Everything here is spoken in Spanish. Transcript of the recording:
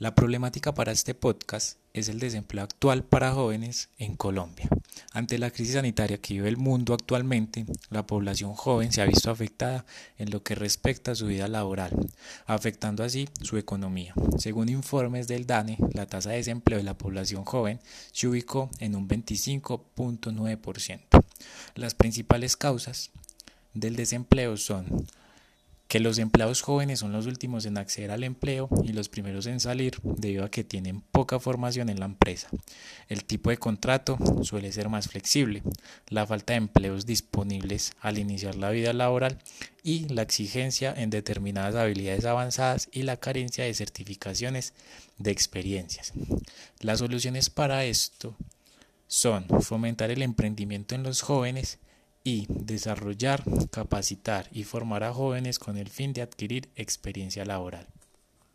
La problemática para este podcast es el desempleo actual para jóvenes en Colombia. Ante la crisis sanitaria que vive el mundo actualmente, la población joven se ha visto afectada en lo que respecta a su vida laboral, afectando así su economía. Según informes del DANE, la tasa de desempleo de la población joven se ubicó en un 25.9%. Las principales causas del desempleo son que los empleados jóvenes son los últimos en acceder al empleo y los primeros en salir debido a que tienen poca formación en la empresa. El tipo de contrato suele ser más flexible, la falta de empleos disponibles al iniciar la vida laboral y la exigencia en determinadas habilidades avanzadas y la carencia de certificaciones de experiencias. Las soluciones para esto son fomentar el emprendimiento en los jóvenes, y desarrollar, capacitar y formar a jóvenes con el fin de adquirir experiencia laboral.